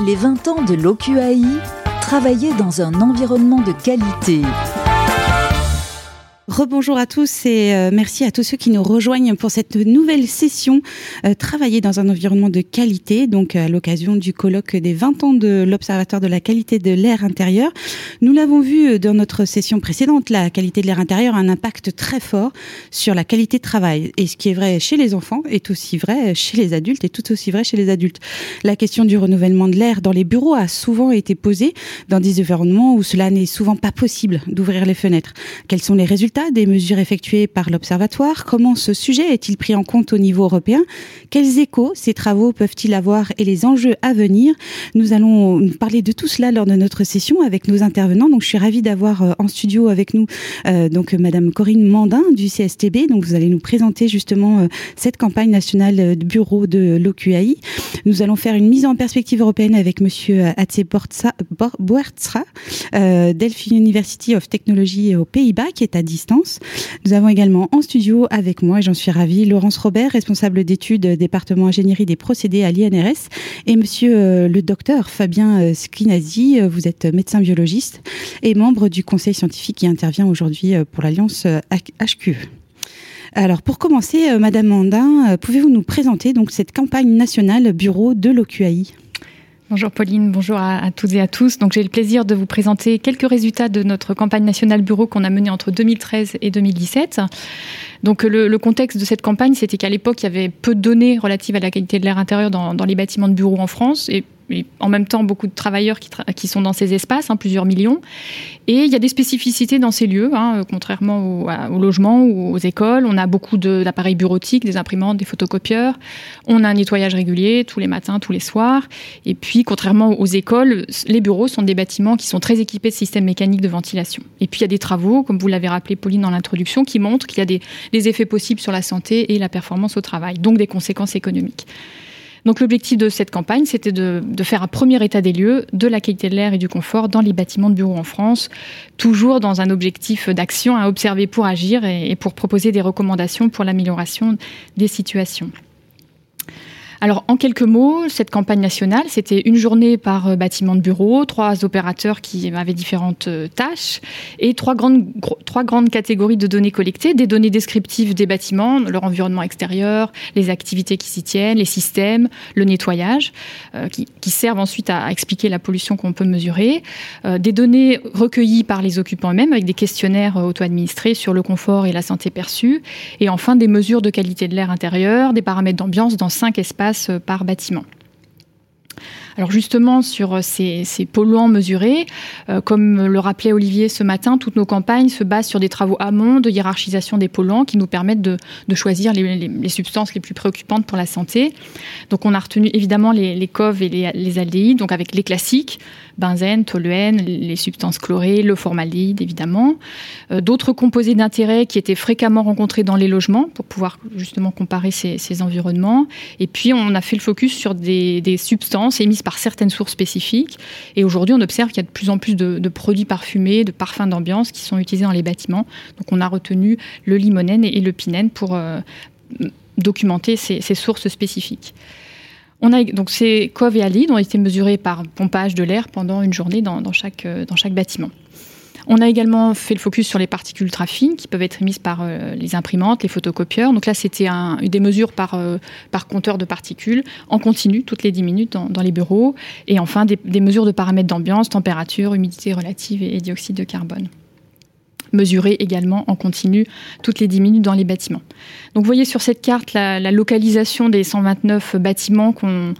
Les 20 ans de l'OQAI, travailler dans un environnement de qualité. Rebonjour à tous et euh, merci à tous ceux qui nous rejoignent pour cette nouvelle session euh, Travailler dans un environnement de qualité, donc à l'occasion du colloque des 20 ans de l'Observatoire de la qualité de l'air intérieur. Nous l'avons vu euh, dans notre session précédente, la qualité de l'air intérieur a un impact très fort sur la qualité de travail. Et ce qui est vrai chez les enfants est aussi vrai chez les adultes et tout aussi vrai chez les adultes. La question du renouvellement de l'air dans les bureaux a souvent été posée dans des environnements où cela n'est souvent pas possible d'ouvrir les fenêtres. Quels sont les résultats des mesures effectuées par l'Observatoire Comment ce sujet est-il pris en compte au niveau européen? Quels échos ces travaux peuvent-ils avoir et les enjeux à venir? Nous allons parler de tout cela lors de notre session avec nos intervenants. Donc, je suis ravie d'avoir euh, en studio avec nous euh, donc Madame Corinne Mandin du CSTB. Donc, vous allez nous présenter justement euh, cette campagne nationale de bureau de l'OQAI. Nous allons faire une mise en perspective européenne avec Monsieur Atse Boertsra, euh, Delphi University of Technology aux Pays-Bas, qui est à distance nous avons également en studio avec moi, et j'en suis ravie, Laurence Robert, responsable d'études département ingénierie des procédés à l'INRS, et monsieur euh, le docteur Fabien euh, Skinazi, euh, vous êtes médecin biologiste et membre du conseil scientifique qui intervient aujourd'hui pour l'Alliance HQE. Alors pour commencer, Madame Mandin, pouvez-vous nous présenter donc cette campagne nationale bureau de l'OQAI Bonjour Pauline, bonjour à, toutes et à tous. Donc j'ai le plaisir de vous présenter quelques résultats de notre campagne nationale bureau qu'on a menée entre 2013 et 2017. Donc le, contexte de cette campagne, c'était qu'à l'époque, il y avait peu de données relatives à la qualité de l'air intérieur dans, dans les bâtiments de bureaux en France et en même temps beaucoup de travailleurs qui, sont dans ces espaces, hein, plusieurs millions. Et il y a des spécificités dans ces lieux, hein, contrairement au, au, logement ou aux écoles. On a beaucoup d'appareils bureautiques, des imprimantes, des photocopieurs. On a un nettoyage régulier tous les matins, tous les soirs. Et puis, contrairement aux écoles, les bureaux sont des bâtiments qui sont très équipés de systèmes mécaniques de ventilation. Et puis, il y a des travaux, comme vous l'avez rappelé, Pauline, dans l'introduction, qui montrent qu'il y a des effets possibles sur la santé et la performance au travail, donc des conséquences économiques. Donc l'objectif de cette campagne, c'était de, faire un premier état des lieux de la qualité de l'air et du confort dans les bâtiments de bureaux en France, toujours dans un objectif d'action à observer pour agir et pour proposer des recommandations pour l'amélioration des situations. Alors, en quelques mots, cette campagne nationale, c'était une journée par euh, bâtiment de bureau, trois opérateurs qui avaient différentes euh, tâches et trois grandes, trois grandes catégories de données collectées, des données descriptives des bâtiments, leur environnement extérieur, les activités qui s'y tiennent, les systèmes, le nettoyage, euh, qui, servent ensuite à, expliquer la pollution qu'on peut mesurer, des données recueillies par les occupants eux-mêmes avec des questionnaires auto-administrés sur le confort et la santé perçue, et enfin des mesures de qualité de l'air intérieur, des paramètres d'ambiance dans cinq espaces par bâtiment. Alors justement, sur ces, polluants mesurés, euh, comme le rappelait Olivier ce matin, toutes nos campagnes se basent sur des travaux amont de hiérarchisation des polluants qui nous permettent de, choisir les, substances les plus préoccupantes pour la santé. Donc on a retenu évidemment les, les COV et les, les, donc avec les classiques, benzène, toluène, les substances chlorées, le formaldéhyde évidemment. Euh, d'autres composés d'intérêt qui étaient fréquemment rencontrés dans les logements pour pouvoir justement comparer ces, environnements. Et puis on a fait le focus sur des substances émises par certaines sources spécifiques. Et aujourd'hui, on observe qu'il y a de plus en plus de, produits parfumés, de parfums d'ambiance qui sont utilisés dans les bâtiments. Donc on a retenu le limonène et le pinène pour euh, documenter ces, sources spécifiques. On a donc ces COV et ont été mesurés par pompage de l'air pendant une journée dans, euh, dans chaque bâtiment. On a également fait le focus sur les particules ultra fines qui peuvent être émises par euh, les imprimantes, les photocopieurs. Donc là, c'était des mesures par, euh, par compteur de particules en continu, toutes les 10 minutes dans, les bureaux. Et enfin, des, mesures de paramètres d'ambiance, température, humidité relative et, dioxyde de carbone mesurées également en continu toutes les 10 minutes dans les bâtiments. Donc vous voyez sur cette carte la, localisation des 129 bâtiments qu'on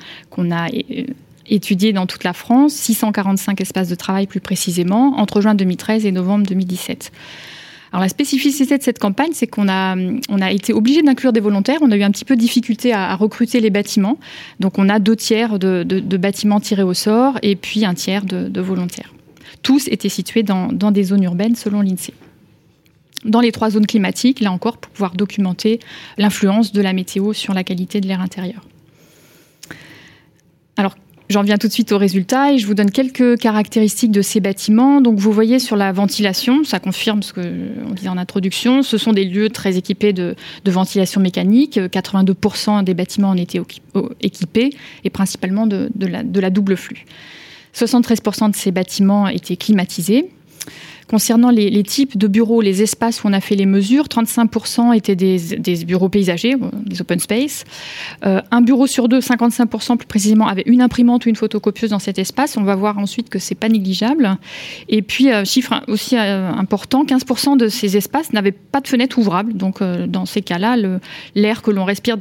a euh, étudiés dans toute la France, 645 espaces de travail plus précisément, entre juin 2013 et novembre 2017. Alors la spécificité de cette campagne, c'est qu'on a, on a été obligé d'inclure des volontaires. On a eu un petit peu de difficulté à, recruter les bâtiments. Donc on a deux tiers de, bâtiments tirés au sort et puis un tiers de, volontaires. Tous étaient situés dans, dans des zones urbaines selon l'INSEE dans les trois zones climatiques, là encore, pour pouvoir documenter l'influence de la météo sur la qualité de l'air intérieur. Alors, J'en viens tout de suite aux résultats et je vous donne quelques caractéristiques de ces bâtiments. Donc vous voyez sur la ventilation, ça confirme ce qu'on disait en introduction, ce sont des lieux très équipés de, ventilation mécanique. 82% des bâtiments en étaient équipés et principalement de, la, de la double flux. 73% de ces bâtiments étaient climatisés. Concernant les, types de bureaux, les espaces où on a fait les mesures, 35% étaient des, bureaux paysagers, euh, des open space. Euh, un bureau sur deux, 55% plus précisément, avait une imprimante ou une photocopieuse dans cet espace. On va voir ensuite que c'est pas négligeable. Et puis, euh, chiffre aussi important, 15% de ces espaces n'avaient pas de fenêtre ouvrable. Donc, dans ces cas-là, l'air que l'on respire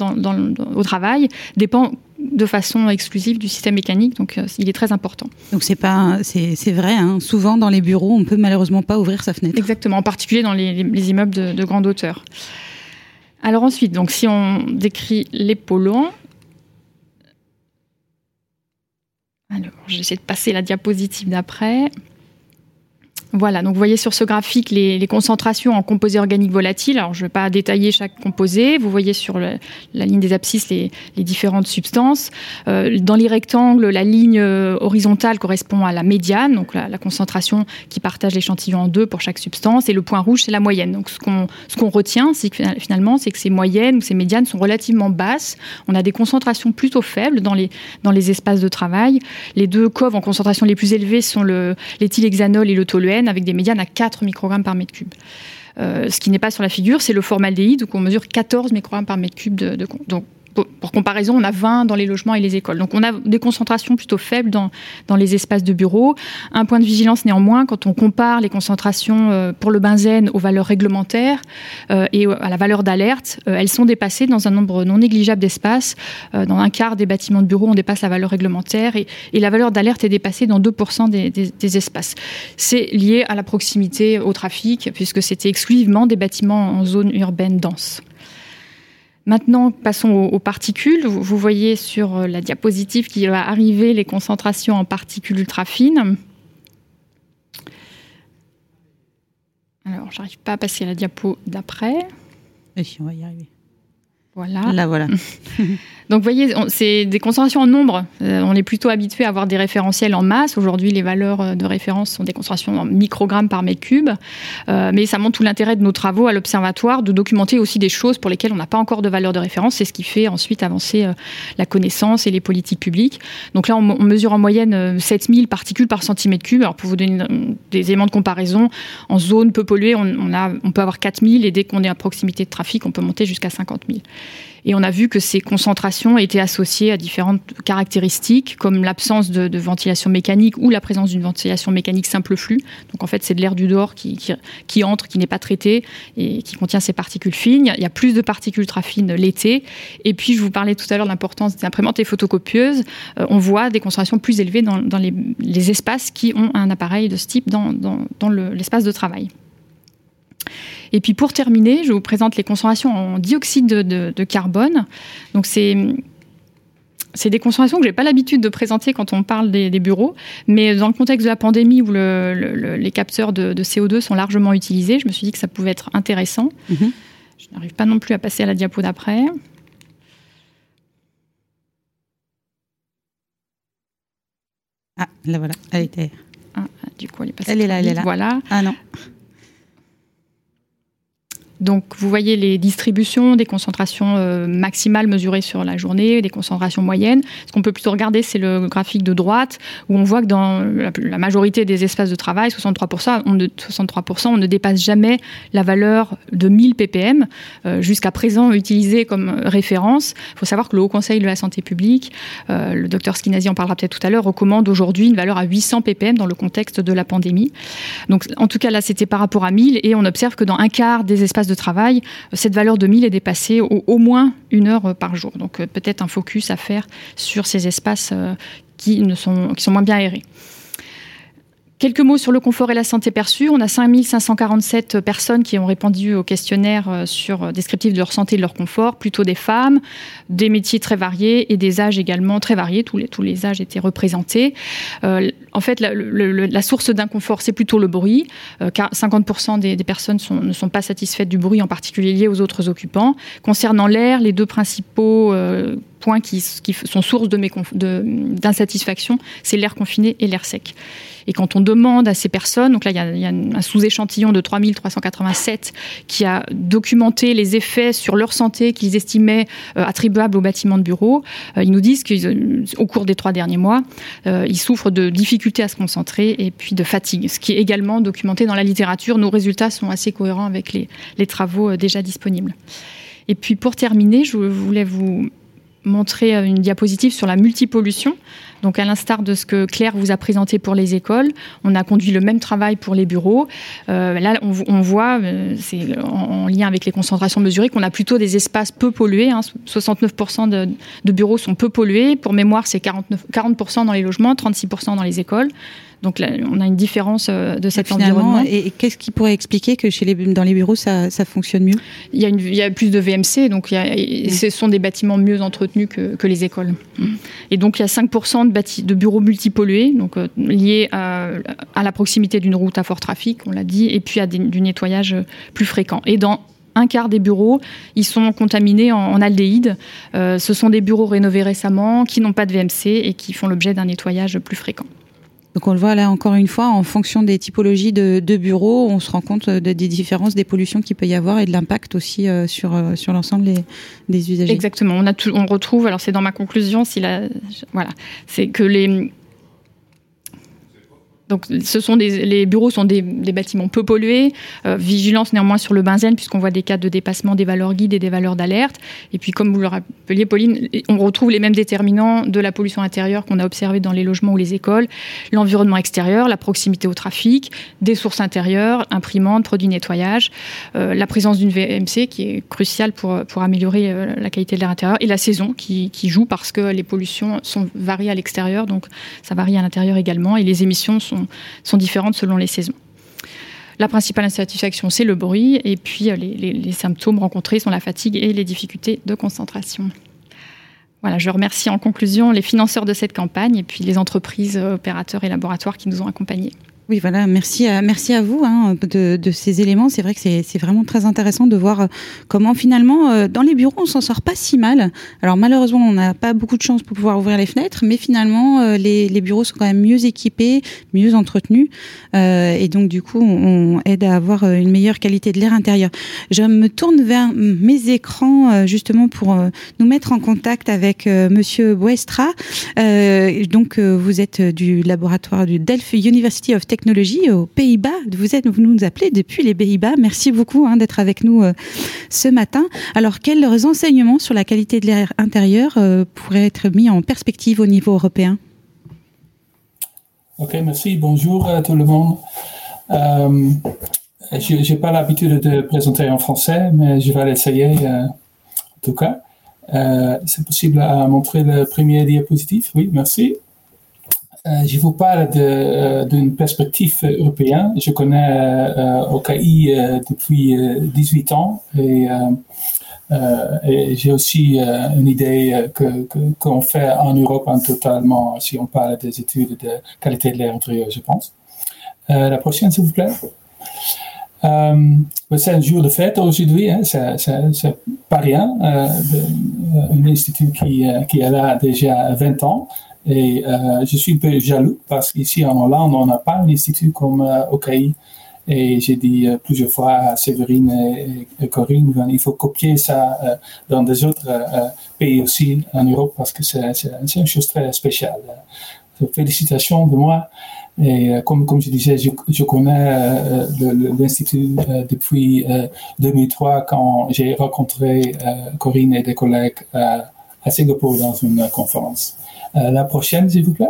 au travail dépend de façon exclusive du système mécanique, donc euh, il est très important. Donc c'est pas, c'est vrai. Hein. souvent dans les bureaux, on peut malheureusement pas ouvrir sa fenêtre. Exactement, en particulier dans les, immeubles de, grande hauteur. Alors ensuite, donc si on décrit les alors j'essaie de passer la diapositive d'après. Voilà, donc vous voyez sur ce graphique les, concentrations en composés organiques volatiles. Alors je ne vais pas détailler chaque composé. Vous voyez sur la ligne des abscisses les, différentes substances. Euh, dans les rectangles, la ligne euh, horizontale correspond à la médiane, donc la, concentration qui partage l'échantillon en deux pour chaque substance. Et le point rouge, c'est la moyenne. Donc ce qu'on retient, c'est que finalement, c'est que ces moyennes ou ces médianes sont relativement basses. On a des concentrations plutôt faibles dans les, dans les espaces de travail. Les deux coves en concentration les plus élevées sont l'éthylhexanol et le toluène avec des médianes à 4 microgrammes par mètre cube. Euh, ce qui n'est pas sur la figure, c'est le formaldéhyde, où on mesure 14 microgrammes par mètre cube. De, de, donc pour comparaison, on a 20 dans les logements et les écoles. Donc on a des concentrations plutôt faibles dans, les espaces de bureaux. Un point de vigilance néanmoins, quand on compare les concentrations euh, pour le benzène aux valeurs réglementaires euh, et à la valeur d'alerte, euh, elles sont dépassées dans un nombre non négligeable d'espaces. Dans un quart des bâtiments de bureaux, on dépasse la valeur réglementaire et, la valeur d'alerte est dépassée dans 2% des, des, des espaces. C'est lié à la proximité au trafic, puisque c'était exclusivement des bâtiments en zone urbaine dense. Maintenant, passons aux, particules. Vous, voyez sur euh, la diapositive qui va arriver les concentrations en particules ultra fines. Alors, j'arrive pas à passer à la diapo d'après. on va y arriver. Voilà. Là, voilà. Donc, vous voyez, c'est des concentrations en nombre. Euh, on est plutôt habitué à avoir des référentiels en masse. Aujourd'hui, les valeurs euh, de référence sont des concentrations en microgrammes par mètre cube. Euh, mais ça montre tout l'intérêt de nos travaux à l'observatoire de documenter aussi des choses pour lesquelles on n'a pas encore de valeur de référence. C'est ce qui fait ensuite avancer la connaissance et les politiques publiques. Donc là, on, mesure en moyenne 7000 particules par centimètre cube. Alors, pour vous donner des éléments de comparaison, en zone peu polluée, on, on peut avoir 4000 et dès qu'on est à proximité de trafic, on peut monter jusqu'à 50 000. Et on a vu que ces concentrations étaient associées à différentes caractéristiques, comme l'absence de, ventilation mécanique ou la présence d'une ventilation mécanique simple flux. Donc en fait, c'est de l'air du dehors qui, entre, qui n'est pas traité et qui contient ces particules fines. Il y a plus de particules ultra fines l'été. Et puis, je vous parlais tout à l'heure de l'importance des imprimantes et photocopieuses. Euh, on voit des concentrations plus élevées dans, les, espaces qui ont un appareil de ce type dans l'espace de travail. Et puis pour terminer, je vous présente les concentrations en dioxyde de, carbone. Donc c'est c'est des concentrations que je n'ai pas l'habitude de présenter quand on parle des, bureaux, mais dans le contexte de la pandémie où les capteurs de, CO2 sont largement utilisés, je me suis dit que ça pouvait être intéressant. Mhm. Je n'arrive pas non plus à passer à la diapo d'après. Ah, là voilà, elle était. Ah, du coup, elle est passée. Elle est là, elle est là. Voilà. Ah non. Donc vous voyez les distributions des concentrations euh, maximales mesurées sur la journée, des concentrations moyennes. Ce qu'on peut plutôt regarder, c'est le graphique de droite, où on voit que dans la, majorité des espaces de travail, 63%, on ne, 63%, on ne dépasse jamais la valeur de 1000 ppm, euh, jusqu'à présent utilisée comme référence. Il faut savoir que le Haut Conseil de la Santé publique, euh, le docteur Skinazi en parlera peut-être tout à l'heure, recommande aujourd'hui une valeur à 800 ppm dans le contexte de la pandémie. Donc en tout cas là, c'était par rapport à 1000, et on observe que dans un quart des espaces de travail, cette valeur de 1000 est dépassée au, moins une heure par jour. Donc euh, peut-être un focus à faire sur ces espaces euh, qui sont moins bien aérés. Quelques mots sur le confort et la santé perçue. On a 5547 personnes qui ont répondu au questionnaire euh, sur euh, descriptif de leur santé et de leur confort, plutôt des femmes, des métiers très variés et des âges également très variés. Tous les, tous les âges étaient représentés. Euh, en fait, la, source d'inconfort, c'est plutôt le bruit, car 50% des, personnes ne sont pas satisfaites du bruit, en particulier lié aux autres occupants. Concernant l'air, les deux principaux points qui, sont source d'insatisfaction, c'est l'air confiné et l'air sec. Et quand on demande à ces personnes, donc là il y a, un sous-échantillon de 3387 qui a documenté les effets sur leur santé qu'ils estimaient euh, attribuables au bâtiment de bureau, euh, ils nous disent qu'au cours des trois derniers mois, euh, ils souffrent de difficultés à se concentrer et puis de fatigue, ce qui est également documenté dans la littérature. Nos résultats sont assez cohérents avec les travaux déjà disponibles. Et puis pour terminer, je voulais vous montrer une diapositive sur la multipollution. Donc à l'instar de ce que Claire vous a présenté pour les écoles, on a conduit le même travail pour les bureaux. Euh, là, on, voit, euh, c'est en, lien avec les concentrations mesurées, qu'on a plutôt des espaces peu pollués. 69% hein. de, bureaux sont peu pollués. Pour mémoire, c'est 40% dans les logements, 36% dans les écoles. Donc là, on a une différence euh, de cet environnement. Et, qu'est-ce qui pourrait expliquer que chez les, dans les bureaux, ça, fonctionne mieux? Il y, a il y, a plus de VMC, donc il ce sont des bâtiments mieux entretenus que, les écoles. Mm. Et donc il y a 5% de, de bureaux multipollués, donc euh, liés à, la proximité d'une route à fort trafic, on l'a dit, et puis à du nettoyage plus fréquent. Et dans un quart des bureaux, ils sont contaminés en, aldéhyde. Euh, ce sont des bureaux rénovés récemment, qui n'ont pas de VMC et qui font l'objet d'un nettoyage plus fréquent. Donc on le voit là encore une fois, en fonction des typologies de, bureaux, on se rend compte des différences, des pollutions qu'il peut y avoir et de l'impact aussi euh, sur, euh, sur l'ensemble des, usagers. Exactement. On, on retrouve, alors c'est dans ma conclusion, si la, voilà, c'est que les, donc, ce sont des, les bureaux sont des, des bâtiments peu pollués. Euh, vigilance néanmoins sur le benzène, puisqu'on voit des cas de dépassement des valeurs guides et des valeurs d'alerte. Et puis, comme vous le rappeliez, Pauline, on retrouve les mêmes déterminants de la pollution intérieure qu'on a observé dans les logements ou les écoles. L'environnement extérieur, la proximité au trafic, des sources intérieures, imprimantes, produits nettoyage, euh, la présence d'une VMC qui est cruciale pour, pour améliorer euh, la qualité de l'air intérieur, et la saison qui, qui joue parce que les pollutions sont variées à l'extérieur, donc ça varie à l'intérieur également, et les émissions sont sont, différentes selon les saisons. La principale insatisfaction, c'est le bruit, et puis euh, les, symptômes rencontrés sont la fatigue et les difficultés de concentration. Voilà, je remercie en conclusion les financeurs de cette campagne et puis les entreprises, opérateurs et laboratoires qui nous ont accompagnés. Oui, voilà, merci à, merci à vous hein, de, de, ces éléments. C'est vrai que c'est vraiment très intéressant de voir euh, comment finalement, euh, dans les bureaux, on s'en sort pas si mal. Alors malheureusement, on n'a pas beaucoup de chance pour pouvoir ouvrir les fenêtres, mais finalement, euh, les, les, bureaux sont quand même mieux équipés, mieux entretenus, euh, et donc du coup, on, aide à avoir une meilleure qualité de l'air intérieur. Je me tourne vers mes écrans justement pour nous mettre en contact avec Monsieur Boestra. donc, vous êtes du laboratoire du Delft University of Technology technologie aux Pays-Bas. Vous êtes, vous nous appelez depuis les Pays-Bas. Merci beaucoup hein, d'être avec nous euh, ce matin. Alors, quels enseignements sur la qualité de l'air intérieur euh, pourraient être mis en perspective au niveau européen? Ok, merci. Bonjour à tout le monde. Euh, je n'ai pas l'habitude de présenter en français, mais je vais l'essayer en tout cas. C'est possible à montrer le premier diapositive Oui, merci. Euh, je vous parle euh, d'une perspective européenne. Je connais euh, OKI depuis 18 ans et, j'ai aussi une idée que qu'on fait en Europe en totalement si on parle des études de qualité de l'air intérieur, je pense. la prochaine, s'il vous plaît. c'est un jour de fête aujourd'hui, hein, c'est pas rien. un institut qui, qui est là déjà 20 ans. Et euh, je suis un peu jaloux parce qu'ici en Hollande, on n'a pas un institut comme euh, OKI. Et j'ai dit euh, plusieurs fois à Séverine et, Corinne, ben, il faut copier ça euh, dans des autres pays aussi en Europe parce que c'est une chose très spéciale. Félicitations de moi. Et comme, je disais, je, je connais l'Institut depuis 2003 quand j'ai rencontré Corinne et des collègues à Singapour dans une conférence. Euh, la prochaine, s'il vous plaît.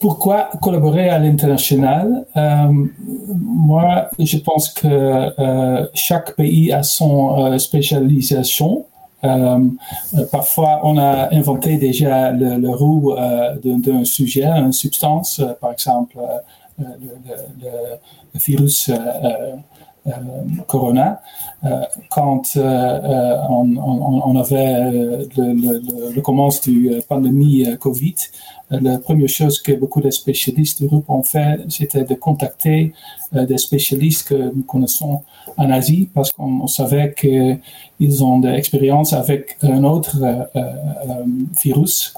pourquoi collaborer à l'international? Euh, Moi, je pense que euh, chaque pays a son spécialisation. parfois, on a inventé déjà le, roue d'un sujet, une substance, par exemple le, virus Corona. quand on, on, avait le, le, le, commence du pandémie Covid, la première chose que beaucoup de spécialistes d'Europe ont fait, c'était de contacter des spécialistes que nous connaissons en Asie parce qu'on savait qu'ils ont de l'expérience avec un autre virus,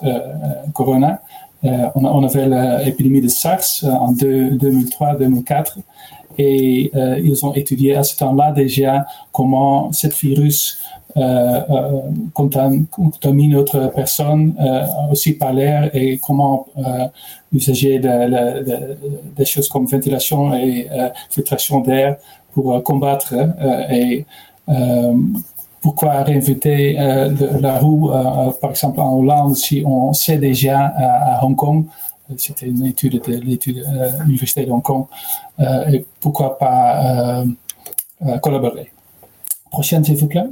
Corona, euh, on, avait l'épidémie de SARS euh, en 2003-2004 et euh, ils ont étudié à ce temps-là déjà comment ce virus euh, contamine d'autres personnes aussi par l'air et comment usager de, de, des choses comme ventilation et filtration d'air pour combattre et pourquoi réinventer euh, la roue, euh, par exemple en Hollande, si on sait déjà à, Hong Kong, c'était une étude de l'étude euh, université de Hong Kong, et pourquoi pas collaborer. Prochaine, s'il vous plaît.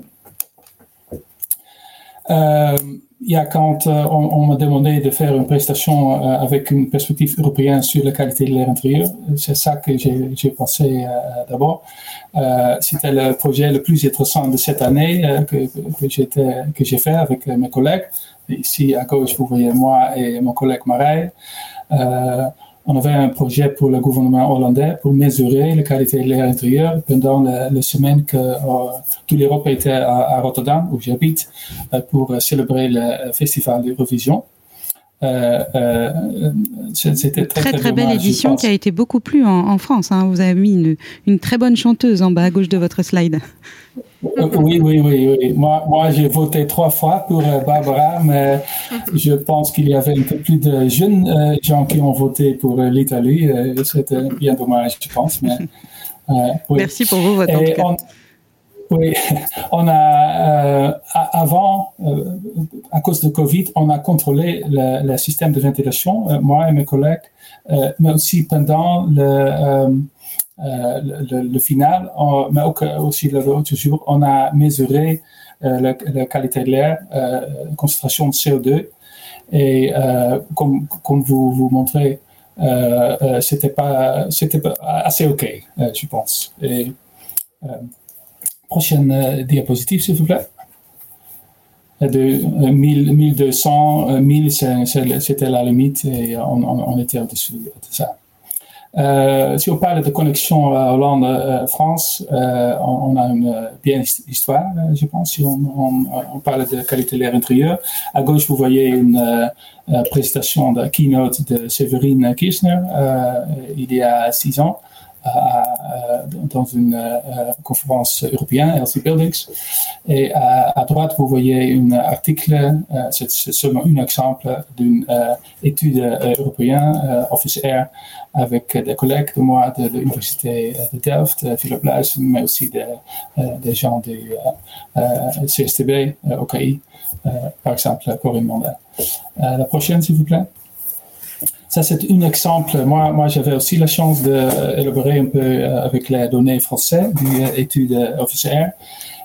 Il y a quand on, m'a demandé de faire une prestation avec une perspective européenne sur la qualité de l'air intérieur, c'est ça que j'ai pensé d'abord. Euh, c'était le projet le plus intéressant de cette année euh, que, que j'ai fait avec mes collègues. Ici, à gauche, vous voyez moi et mon collègue Marij. Euh, on avait un projet pour le gouvernement hollandais pour mesurer la qualité de l'air intérieur pendant la, semaine que toute l'Europe était à, à, Rotterdam, où j'habite, pour célébrer le festival d'Eurovision. Euh, euh, c'était très, très, très, belle édition qui a été beaucoup plus en, France. Hein. Vous avez mis une, une, très bonne chanteuse en bas à gauche de votre slide. Oui, oui, oui, oui. Moi, moi j'ai voté trois fois pour euh, Barbara, mais je pense qu'il y avait un peu plus de jeunes gens qui ont voté pour l'Italie. C'était bien dommage, je pense. Mais, Merci pour vous, votre oui, on a euh, avant, euh, à cause de Covid, on a contrôlé le, le système de ventilation, euh, moi et mes collègues, euh, mais aussi pendant le, euh, le, le, final, on, mais aussi l'autre jour, on a mesuré la, la, qualité de l'air, concentration de CO2, et comme, vous vous montrez, c'était pas, c'était assez ok, je pense. Prochaine euh, diapositive, s'il vous plaît. Euh, de 1200, 1000, c'était la limite et on, on, était au-dessus de ça. Euh, si on parle de connexion Hollande-France, on, a une bien histoire, je pense, si on, on parle de qualité de l'air intérieur. À gauche, vous voyez une présentation de keynote de Séverine Kirchner il y a six ans dans une euh, conférence européenne, LC Buildings. Et à, droite, vous voyez un article, euh, c'est seulement un exemple d'une euh, étude européenne, Office Air, avec des collègues de moi de, l'Université de Delft, Philippe Luijsen, mais aussi des, gens du CSTB, OKI, par exemple, Corinne Mandel. la prochaine, s'il vous plaît. Ça, c'est un exemple. Moi, j'avais aussi la chance d'élaborer un peu euh, avec les données françaises d'une étude officielle.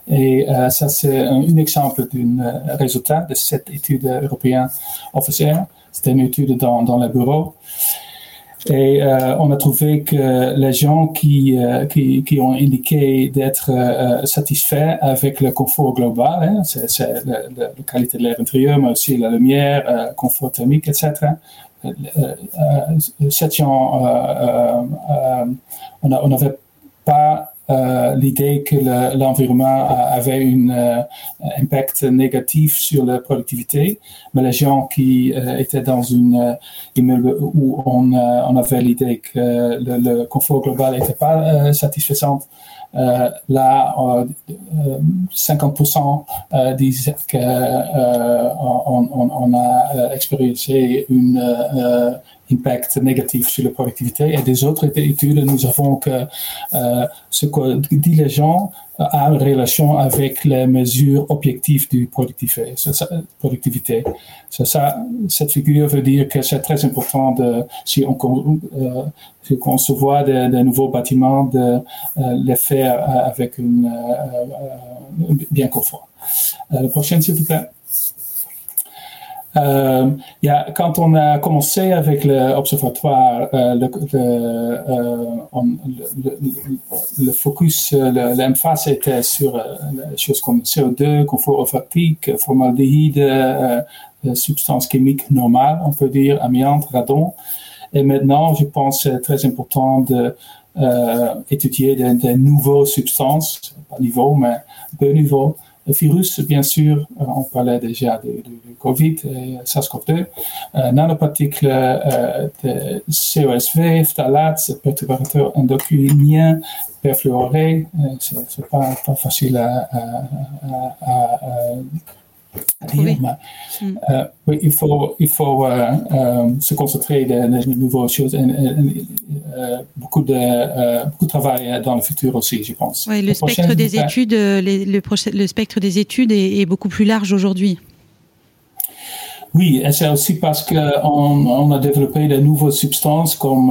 Et euh, ça, c'est un, exemple d'un résultat de cette étude européenne officielle. C'était une étude dans, dans le bureau. Et euh, on a trouvé que les gens qui, ont indiqué d'être satisfaits avec le confort global, hein, c'est la, qualité de l'air intérieur, mais aussi la lumière, confort thermique, etc., on n'avait pas l'idée que l'environnement avait un euh, impact négatif sur la productivité, mais les gens qui euh, étaient dans une euh, immeuble où on, avait l'idée que le, le, confort global n'était pas satisfaisant, euh, là, 50% euh, euh, disent qu'on on, on, a expérimenté un impact négatif sur la productivité. Et des autres études, nous avons que ce que disent les gens a une relation avec les mesures objectives du productivité. productivité. Ça, cette figure veut dire que c'est très important de, si on, euh, si on se voit de, nouveaux bâtiments, de euh, les faire euh, avec une, euh, bien confort. la prochaine, s'il vous plaît. Euh, y a, quand on a commencé avec l'observatoire, euh, le, le, le, focus, l'emphase était sur des choses comme CO2, confort olfactique, formaldéhyde, substances chimiques normales, on peut dire, amiante, radon. Et maintenant, je pense que c'est très important de étudier des, des nouvelles substances, pas nouveau, mais peu nouveau, le virus, bien sûr, euh, on parlait déjà du Covid et SARS-CoV-2, euh, nanoparticles euh, de COSV, phtalates, perturbateurs endocriniens, perfluorés, c'est pas, pas facile à Euh, oui, il faut, il faut euh, euh, se concentrer sur de, nouvelles choses et, beaucoup, de, beaucoup de travail dans le futur aussi, je pense. Oui, le, spectre des études, le, le, spectre des études est, beaucoup plus large aujourd'hui. Oui, et c'est aussi parce qu'on on a développé de nouvelles substances comme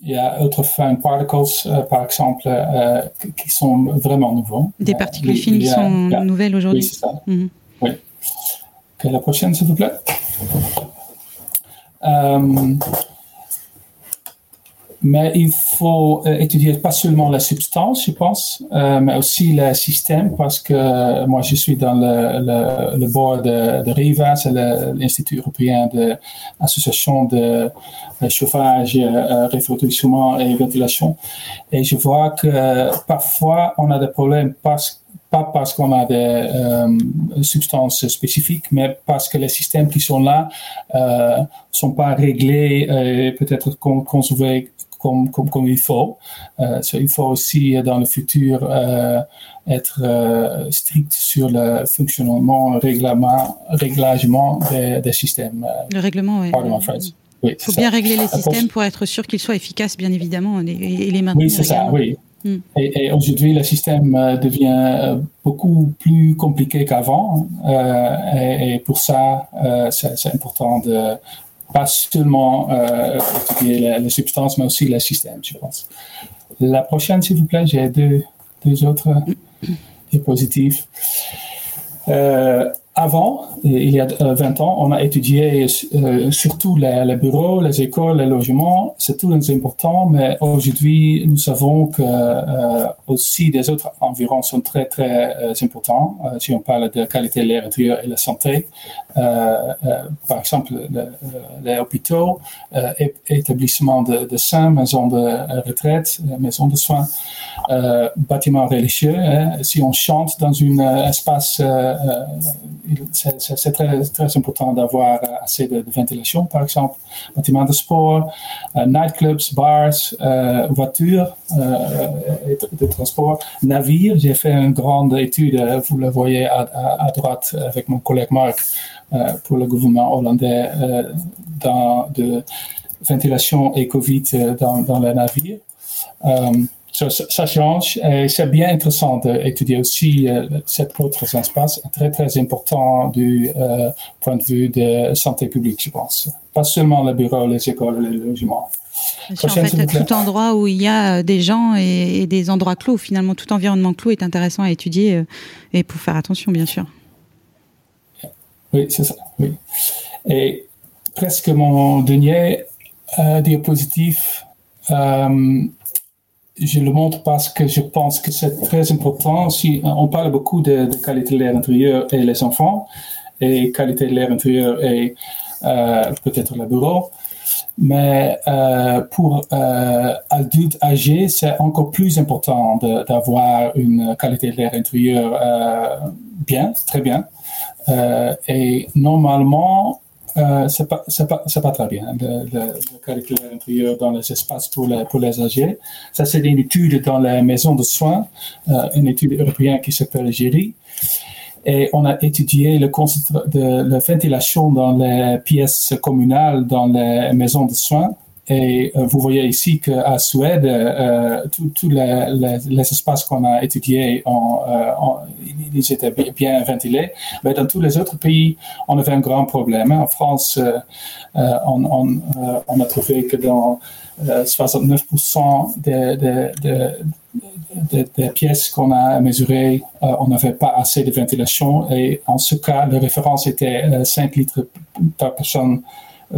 il y a autres fine particles, euh, par exemple, euh, qui sont vraiment nouveaux. Des particules fines qui sont nouvelles aujourd'hui. Oui, c'est ça. Mhm. Oui. la prochaine, s'il vous plaît. Euh, mais il faut euh, étudier pas seulement la substance, je pense, euh, mais aussi le système, parce que moi, je suis dans le, le, le board de, de RIVA, c'est l'Institut européen de l'association de chauffage, euh, et ventilation. Et je vois que parfois, on a des problèmes parce pas parce qu'on a des euh, substances spécifiques, mais parce que les systèmes qui sont là euh, sont pas réglés peut-être conservés comme, comme, comme il faut. Euh, il faut aussi euh, dans le futur euh, être strict sur le fonctionnement, règlement, réglagement des, des systèmes. Le règlement, oui. Il faut bien régler les systèmes pour être sûr qu'ils soient efficaces, bien évidemment, et, les maintenir. Oui, c'est ça, oui. Hmm. Et, et aujourd'hui, le système devient beaucoup plus compliqué qu'avant. Euh, et, et, pour ça, euh, c'est important de pas seulement euh, étudier les, substances, mais aussi les systèmes, je pense. La prochaine, s'il vous plaît, j'ai deux, deux autres diapositives. Euh, avant, il y a 20 euh, ans, on a étudié euh, surtout les, bureaux, les écoles, les logements. C'est tout important, mais aujourd'hui, nous savons que euh, aussi des autres environs sont très, très importants. Si on parle de qualité de l'air intérieur et la santé, par exemple, les hôpitaux, établissements de, de soins, maisons de retraite, maisons de soins, bâtiments religieux. Hein. Si on chante dans un espace c'est très, important d'avoir assez de, ventilation, par exemple, bâtiments de sport, euh, nightclubs, bars, euh, voitures euh, de transport, navires. J'ai fait une grande étude, vous le voyez à, à, droite avec mon collègue Marc, pour le gouvernement hollandais dans de ventilation et Covid dans les navires ça, ça, change et c'est bien intéressant d'étudier aussi euh, cet autre espace, très très important du euh, point de vue de santé publique, je pense. Pas seulement le bureau, les écoles, les logements. en fait, tout endroit où il y a euh, des gens et, des endroits clos, finalement, tout environnement clos est intéressant à étudier et pour faire attention, bien sûr. Oui, c'est ça. Oui. Et presque mon dernier euh, diapositive. Euh, je le montre parce que je pense que c'est très important. Si on parle beaucoup de, qualité de l'air intérieur et les enfants, et qualité de l'air intérieur et euh, peut-être le bureau, mais euh, pour euh, adultes âgés, c'est encore plus important d'avoir une qualité de l'air intérieur euh, bien, très bien. Euh, et normalement, euh, c'est pas, pas, pas très bien, le, le, curriculum intérieur dans les espaces pour les, pour les âgés. Ça, c'est une étude dans les maisons de soins, euh, une étude européenne qui s'appelle GIRI. Et on a étudié le concept de la ventilation dans les pièces communales, dans les maisons de soins. Et euh, vous voyez ici qu'à Suède, euh, tous les, espaces qu'on a étudiés, euh, ils étaient bien ventilés. Mais dans tous les autres pays, on avait un grand problème. En France, on, a trouvé que dans 69% des, des, des, des pièces qu'on a mesurées, on n'avait pas assez de ventilation et en ce cas, la référence était 5 litres par personne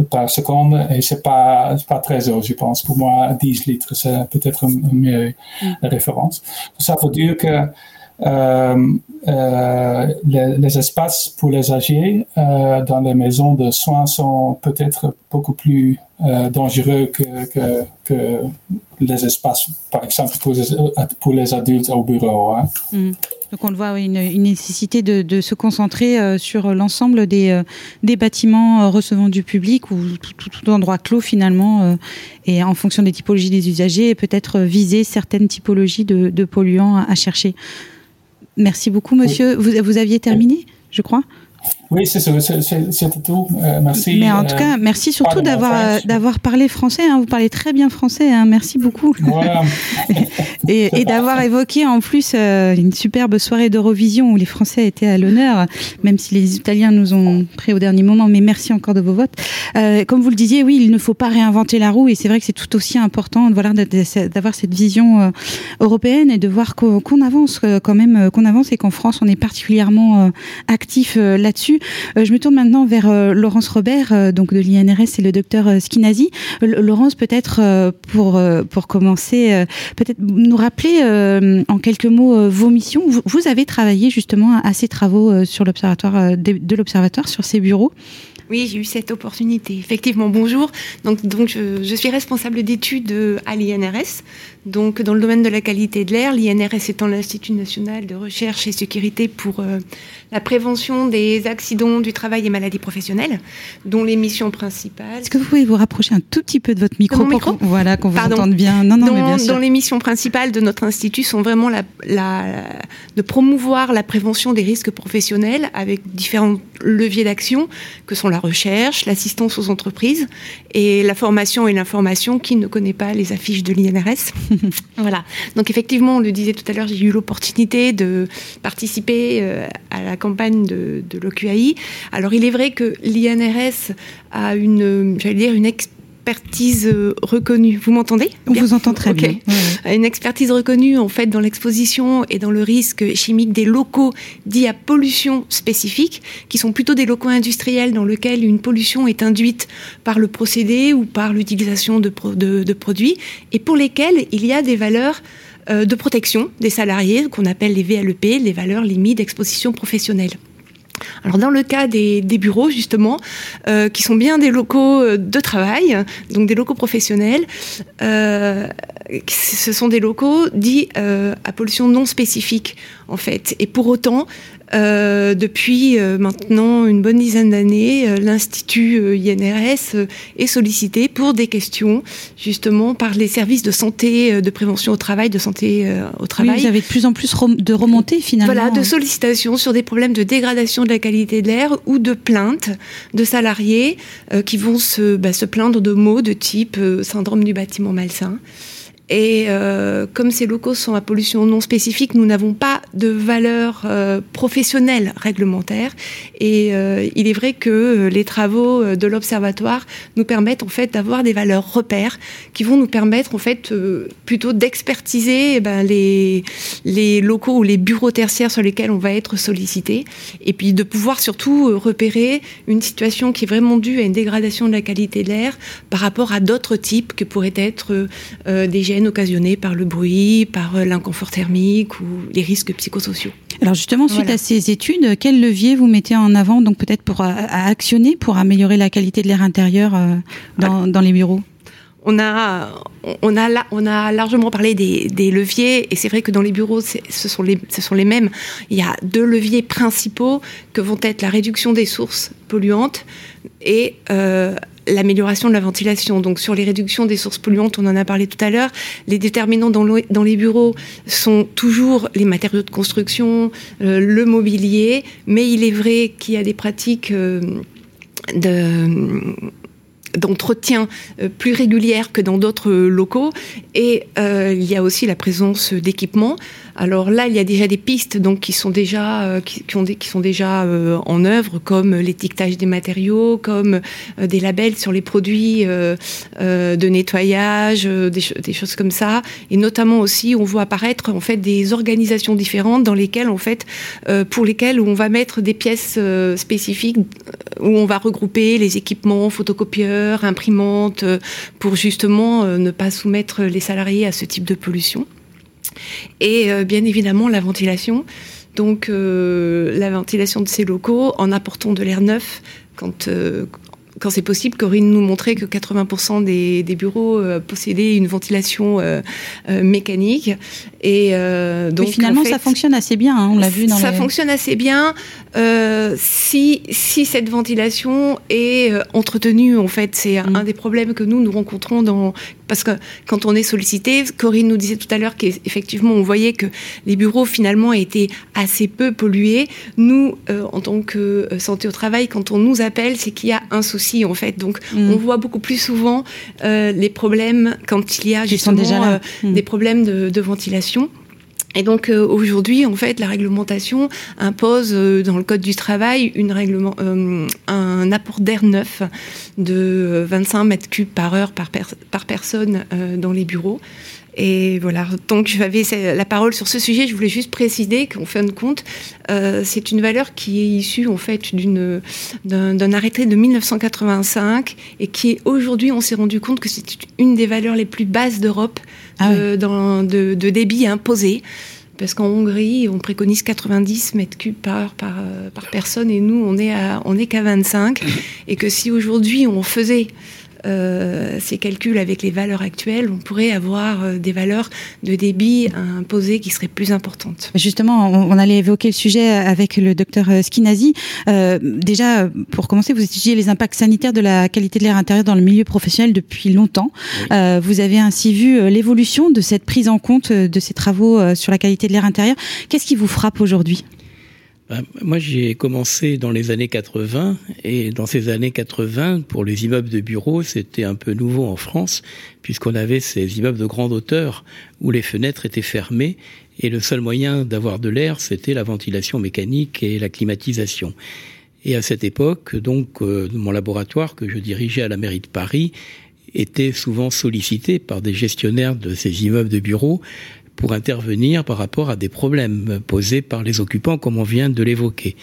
par seconde et c'est pas pas très haut je pense pour moi 10 litres c'est peut-être une meilleure mm. référence ça veut dire que euh, euh, les, espaces pour les âgés euh, dans les maisons de soins sont peut-être beaucoup plus dangereux que, que, que, les espaces, par exemple, pour les, pour les adultes au bureau. Hein. Mm. Donc on le voit, une, une nécessité de, de, se concentrer sur l'ensemble des, des bâtiments recevant du public ou tout, tout, endroit clos finalement, et en fonction des typologies des usagers, peut-être viser certaines typologies de, de polluants à chercher. Merci beaucoup, monsieur. Vous, vous aviez terminé, je crois? Oui, c'est tout. Euh, merci. Mais en tout cas, merci surtout d'avoir euh, d'avoir parlé français. Hein. Vous parlez très bien français. Hein. Merci beaucoup. et, d'avoir évoqué en plus euh, une superbe soirée d'Eurovision où les Français étaient à l'honneur, même si les Italiens nous ont pris au dernier moment. Mais merci encore de vos votes. comme vous le disiez, oui, il ne faut pas réinventer la roue. Et c'est vrai que c'est tout aussi important voilà, d'avoir cette vision européenne et de voir qu'on avance quand même, qu'on avance et qu'en France, on est particulièrement actif là-dessus. Euh, je me tourne maintenant vers euh, Laurence Robert, euh, donc de l'INRS et le docteur Skinazi. Laurence, peut-être pour commencer, peut-être nous rappeler en quelques mots vos missions. Vous, avez travaillé justement à, ces travaux de l'observatoire sur ces bureaux. Oui, j'ai eu cette opportunité. Effectivement, bonjour. Donc, donc je, suis responsable d'études à l'INRS, donc dans le domaine de la qualité de l'air. L'INRS étant l'Institut national de recherche et sécurité pour euh, la prévention des accidents du travail et maladies professionnelles, dont les missions principales. Est-ce que vous pouvez vous rapprocher un tout petit peu de votre micro, micro voilà qu'on vous entende bien? Non, non, mais bien sûr. Dans les missions principales de notre institut sont vraiment la, la, de promouvoir la prévention des risques professionnels avec différents leviers d'action que sont la recherche, l'assistance aux entreprises et la formation et l'information. Qui ne connaît pas les affiches de l'INRS Voilà. Donc effectivement, on le disait tout à l'heure, j'ai eu l'opportunité de participer euh, à la campagne de, de l'OQAI. Alors il est vrai que l'INRS a une, j'allais dire, une expertise euh, reconnue. Vous m'entendez On vous entend très bien. Une expertise reconnue en fait dans l'exposition et dans le risque chimique des locaux dits à pollution spécifique, qui sont plutôt des locaux industriels dans lesquels une pollution est induite par le procédé ou par l'utilisation de, de, produits, et pour lesquels il y a des valeurs euh, de protection des salariés qu'on appelle les VLEP, les valeurs limites d'exposition professionnelle. Alors dans le cas des, bureaux justement, euh, qui sont bien des locaux euh, de travail, donc des locaux professionnels, euh, ce sont des locaux dits à pollution non spécifique en fait. Et pour autant, euh, depuis euh, maintenant une bonne dizaine d'années, euh, l'Institut INRS est sollicité pour des questions justement par les services de santé, de prévention au travail, de santé au travail. vous avez de plus en plus de remontées finalement. Voilà, de sollicitations sur des problèmes de dégradation de la qualité de l'air ou de plaintes de salariés qui vont se, bah, se plaindre de maux de type syndrome du bâtiment malsain. Et euh, comme ces locaux sont à pollution non spécifique, nous n'avons pas de valeur euh, professionnelle réglementaire. Et euh, il est vrai que les travaux de l'observatoire nous permettent en fait d'avoir des valeurs repères qui vont nous permettre en fait plutôt d'expertiser eh ben, les, les locaux ou les bureaux tertiaires sur lesquels on va être sollicité. Et puis de pouvoir surtout repérer une situation qui est vraiment due à une dégradation de la qualité de l'air par rapport à d'autres types que pourraient être des occasionnés par le bruit, par euh, l'inconfort thermique ou les risques psychosociaux. Alors justement, suite à ces études, quel levier vous mettez en avant donc peut-être pour euh, à actionner pour améliorer la qualité de l'air intérieur euh, dans, dans les bureaux? On a, on a, on a largement parlé des, des leviers et c'est vrai que dans les bureaux, ce sont les, ce sont les mêmes. Il y a deux leviers principaux que vont être la réduction des sources polluantes et euh, l'amélioration de la ventilation. Donc sur les réductions des sources polluantes, on en a parlé tout à l'heure, les déterminants dans, les bureaux sont toujours les matériaux de construction, euh, le mobilier, mais il est vrai qu'il y a des pratiques euh, de d'entretien euh, plus régulières que dans d'autres locaux. Et il y a aussi la présence d'équipements Alors là, il y a déjà des pistes donc qui sont déjà des, qui sont déjà en œuvre, comme l'étiquetage des matériaux, comme des labels sur les produits de nettoyage, des, des, choses comme ça, et notamment aussi, on voit apparaître en fait des organisations différentes dans lesquelles en fait, pour lesquelles on va mettre des pièces spécifiques où on va regrouper les équipements, photocopieurs, imprimantes, pour justement ne pas soumettre les salariés à ce type de pollution. Et euh, bien évidemment la ventilation. Donc euh, la ventilation de ces locaux en apportant de l'air neuf quand, euh, quand c'est possible, Corinne nous montrait que 80% des, des, bureaux euh, possédaient une ventilation euh, euh, mécanique. Et donc finalement, ça fonctionne assez bien. Hein, on l'a vu dans Ça fonctionne assez bien si si cette ventilation est entretenue. En fait, c'est mm. un des problèmes que nous nous rencontrons dans parce que quand on est sollicité, Corinne nous disait tout à l'heure qu'effectivement on voyait que les bureaux finalement étaient assez peu pollués. Nous, en tant que santé au travail, quand on nous appelle, c'est qu'il y a un souci en fait. Donc mm. on voit beaucoup plus souvent euh, les problèmes quand il y a justement euh, mm. des problèmes de, ventilation. Et donc euh, aujourd'hui, en fait, la réglementation impose dans le code du travail une règlement, un apport d'air neuf de 25 mètres cubes par heure par, par personne dans les bureaux. Et voilà, donc j'avais la parole sur ce sujet. Je voulais juste préciser qu'en fin de compte, euh, c'est une valeur qui est issue en fait d'un arrêté de 1985 et qui aujourd'hui, on s'est rendu compte que c'est une des valeurs les plus basses d'Europe ah euh, de, de, débit imposé. Parce qu'en Hongrie, on préconise 90 mètres cubes par, par, par personne et nous, on est à, on est qu'à 25. Et que si aujourd'hui on faisait euh, ces calculs avec les valeurs actuelles, on pourrait avoir euh, des valeurs de débit imposées qui seraient plus importantes. Justement, on, allait évoquer le sujet avec le docteur Skinazi. Euh, déjà, pour commencer, vous étudiez les impacts sanitaires de la qualité de l'air intérieur dans le milieu professionnel depuis longtemps. vous avez ainsi vu l'évolution de cette prise en compte de ces travaux sur la qualité de l'air intérieur. Qu'est-ce qui vous frappe aujourd'hui? Ben, moi, j'ai commencé dans les années 80 et dans ces années 80, pour les immeubles de bureaux, c'était un peu nouveau en France puisqu'on avait ces immeubles de grande hauteur où les fenêtres étaient fermées et le seul moyen d'avoir de l'air, c'était la ventilation mécanique et la climatisation. Et à cette époque, donc, euh, mon laboratoire que je dirigeais à la mairie de Paris était souvent sollicité par des gestionnaires de ces immeubles de bureaux pour intervenir par rapport à des problèmes posés par les occupants, comme on vient de l'évoquer.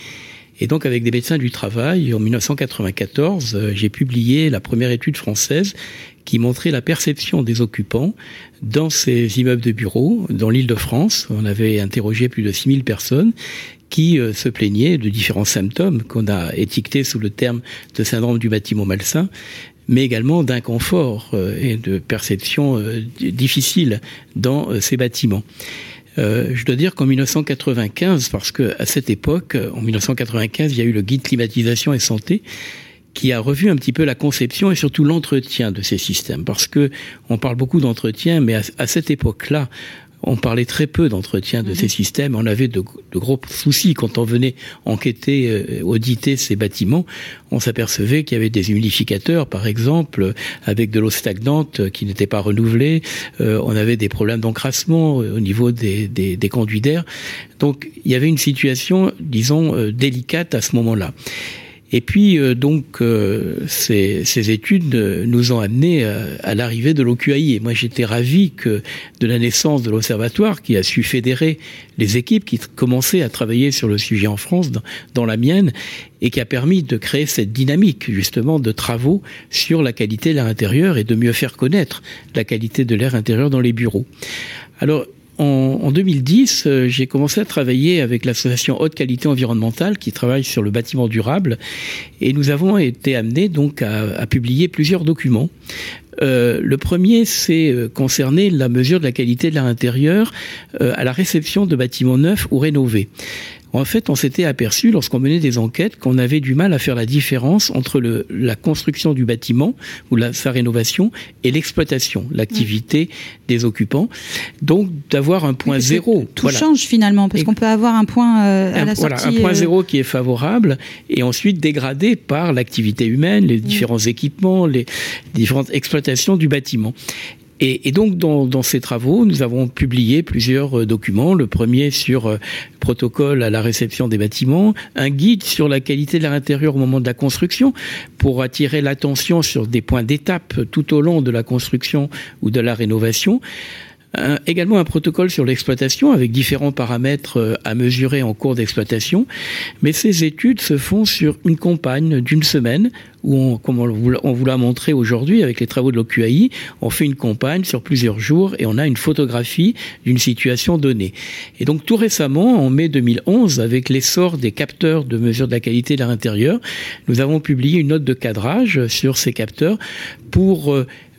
Et donc, avec des médecins du travail, en 1994, euh, j'ai publié la première étude française qui montrait la perception des occupants dans ces immeubles de bureaux, dans l'île de France. On avait interrogé plus de 6000 personnes qui euh, se plaignaient de différents symptômes qu'on a étiquetés sous le terme de syndrome du bâtiment malsain, mais également d'inconfort euh, et de perception euh, difficile dans euh, ces bâtiments. je dois dire qu'en 1995, parce que à cette époque, en 1995, il y a eu le guide climatisation et santé qui a revu un petit peu la conception et surtout l'entretien de ces systèmes, parce que on parle beaucoup d'entretien, mais à cette époque-là, on parlait très peu d'entretien de ces mhm. systèmes. On avait de, gros soucis quand on venait enquêter, euh, auditer ces bâtiments. On s'apercevait qu'il y avait des humidificateurs, par exemple, avec de l'eau stagnante qui n'était pas renouvelée. Euh, on avait des problèmes d'encrassement au niveau des, des conduits d'air. Donc, il y avait une situation, disons, euh, délicate à ce moment-là. Et puis euh, donc euh, ces, ces, études nous ont amenés à, l'arrivée de l'OQAI. Et moi j'étais ravi que de la naissance de l'observatoire qui a su fédérer les équipes qui commençaient à travailler sur le sujet en France, dans, dans la mienne, et qui a permis de créer cette dynamique justement de travaux sur la qualité de l'air intérieur et de mieux faire connaître la qualité de l'air intérieur dans les bureaux. Alors en, 2010, euh, j'ai commencé à travailler avec l'association Haute Qualité Environnementale qui travaille sur le bâtiment durable et nous avons été amenés donc à, publier plusieurs documents. Euh, le premier, c'est euh, concerné la mesure de la qualité de l'air intérieur à la réception de bâtiments neufs ou rénovés. En fait, on s'était aperçu, lorsqu'on menait des enquêtes, qu'on avait du mal à faire la différence entre le, la construction du bâtiment ou la, sa rénovation et l'exploitation, l'activité des occupants. Donc, d'avoir un point zéro. Tout change finalement, parce qu'on peut avoir un point euh, à la sortie. Voilà, un point euh, zéro qui est favorable et ensuite dégradé par l'activité humaine, les différents équipements, les différentes exploitations du bâtiment. Et, donc, dans, ces travaux, nous avons publié plusieurs euh, documents. Le premier sur euh, protocole à la réception des bâtiments, un guide sur la qualité de l'air intérieur au moment de la construction, pour attirer l'attention sur des points d'étape tout au long de la construction ou de la rénovation également un protocole sur l'exploitation avec différents paramètres euh, à mesurer en cours d'exploitation. Mais ces études se font sur une campagne d'une semaine où, on, comme on vous l'a montré aujourd'hui avec les travaux de l'OQAI, on fait une campagne sur plusieurs jours et on a une photographie d'une situation donnée. Et donc tout récemment, en mai 2011, avec l'essor des capteurs de mesure de la qualité de l'air intérieur, nous avons publié une note de cadrage sur ces capteurs pour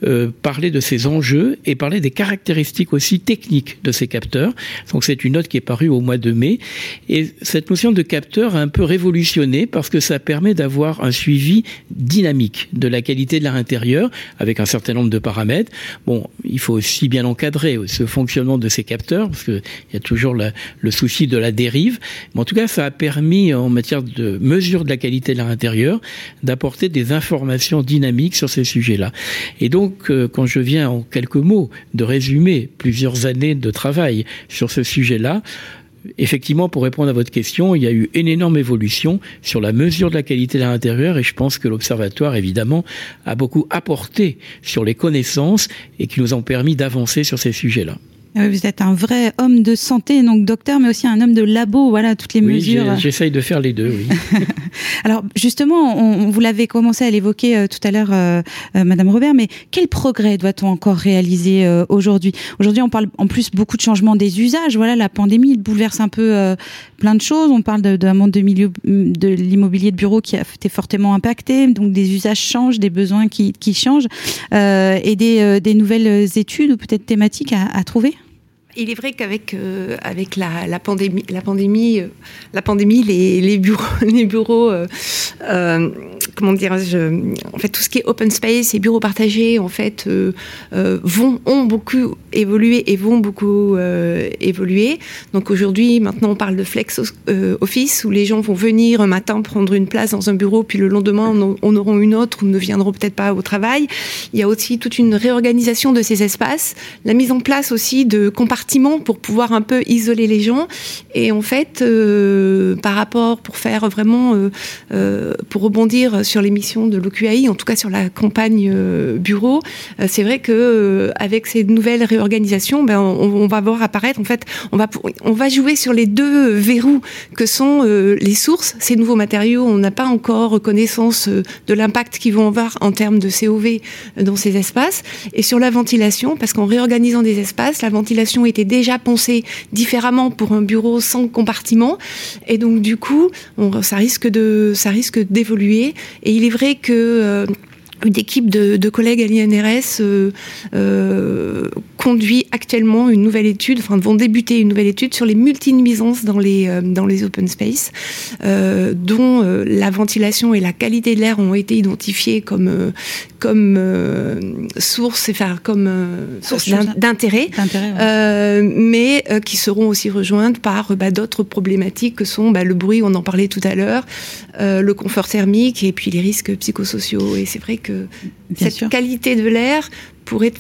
euh, parler de ces enjeux et parler des caractéristiques aussi techniques de ces capteurs. Donc c'est une note qui est parue au mois de mai. Et cette notion de capteur a un peu révolutionné parce que ça permet d'avoir un suivi dynamique de la qualité de l'air intérieur avec un certain nombre de paramètres. Bon, il faut aussi bien encadrer ce fonctionnement de ces capteurs parce qu'il y a toujours le souci de la dérive. Mais en tout cas, ça a permis en matière de mesure de la qualité de l'air intérieur d'apporter des informations dynamiques sur ces sujets-là. Et donc, donc, quand je viens en quelques mots de résumer plusieurs années de travail sur ce sujet-là, effectivement, pour répondre à votre question, il y a eu une énorme évolution sur la mesure de la qualité de l'intérieur et je pense que l'Observatoire, évidemment, a beaucoup apporté sur les connaissances et qui nous ont permis d'avancer sur ces sujets-là. Ah vous êtes un vrai homme de santé, donc docteur, mais aussi un homme de labo. Voilà toutes les oui, mesures. J'essaye de faire les deux. Oui. Alors justement, on, vous l'avez commencé à l'évoquer euh, tout à l'heure, euh, euh, Madame Robert, mais quel progrès doit-on encore réaliser aujourd'hui? Aujourd'hui, on parle en plus beaucoup de changements des usages. Voilà, la pandémie bouleverse un peu plein de choses. On parle d'un monde de milieu de l'immobilier de bureau qui a été fortement impacté, donc des usages changent, des besoins qui, qui changent, et des, des nouvelles études ou peut-être thématiques à, à trouver? Il est vrai qu'avec euh, avec la, la, pandémie, la pandémie, euh, la pandémie, les, les bureaux, les bureaux, euh, euh comment dire, en fait, tout ce qui est open space et bureaux partagés, en fait, vont ont beaucoup évolué et vont beaucoup évoluer. Donc aujourd'hui, maintenant, on parle de flex office où les gens vont venir un matin prendre une place dans un bureau, puis le lendemain, on, on aura une autre ou ne viendront peut-être pas au travail. Il y a aussi toute une réorganisation de ces espaces, la mise en place aussi de compartiments pour pouvoir un peu isoler les gens. Et en fait, euh, par rapport, pour faire vraiment, euh, euh, pour rebondir sur l'émission de l'OQAI, en tout cas sur la campagne bureau, c'est vrai que avec ces nouvelles réorganisations, ben, on, va voir apparaître, en fait, on va, on va jouer sur les deux verrous que sont les sources, ces nouveaux matériaux. On n'a pas encore connaissance de l'impact qu'ils vont avoir en termes de COV dans ces espaces. Et sur la ventilation, parce qu'en réorganisant des espaces, la ventilation était déjà pensé différemment pour un bureau sans compartiment. Et donc, du coup, ça risque de, ça risque d'évoluer. Et il est vrai que euh, une équipe de, collègues à l'INRS euh, euh, conduit actuellement une nouvelle étude, enfin vont débuter une nouvelle étude sur les multinuisances dans les euh, dans les open space, dont la ventilation et la qualité de l'air ont été identifiées comme comme source, enfin comme source d'intérêt, mais qui seront aussi rejointes par bah, d'autres problématiques que sont bah, le bruit, on en parlait tout à l'heure, le confort thermique et puis les risques psychosociaux. Et c'est vrai que cette qualité de l'air pourrait,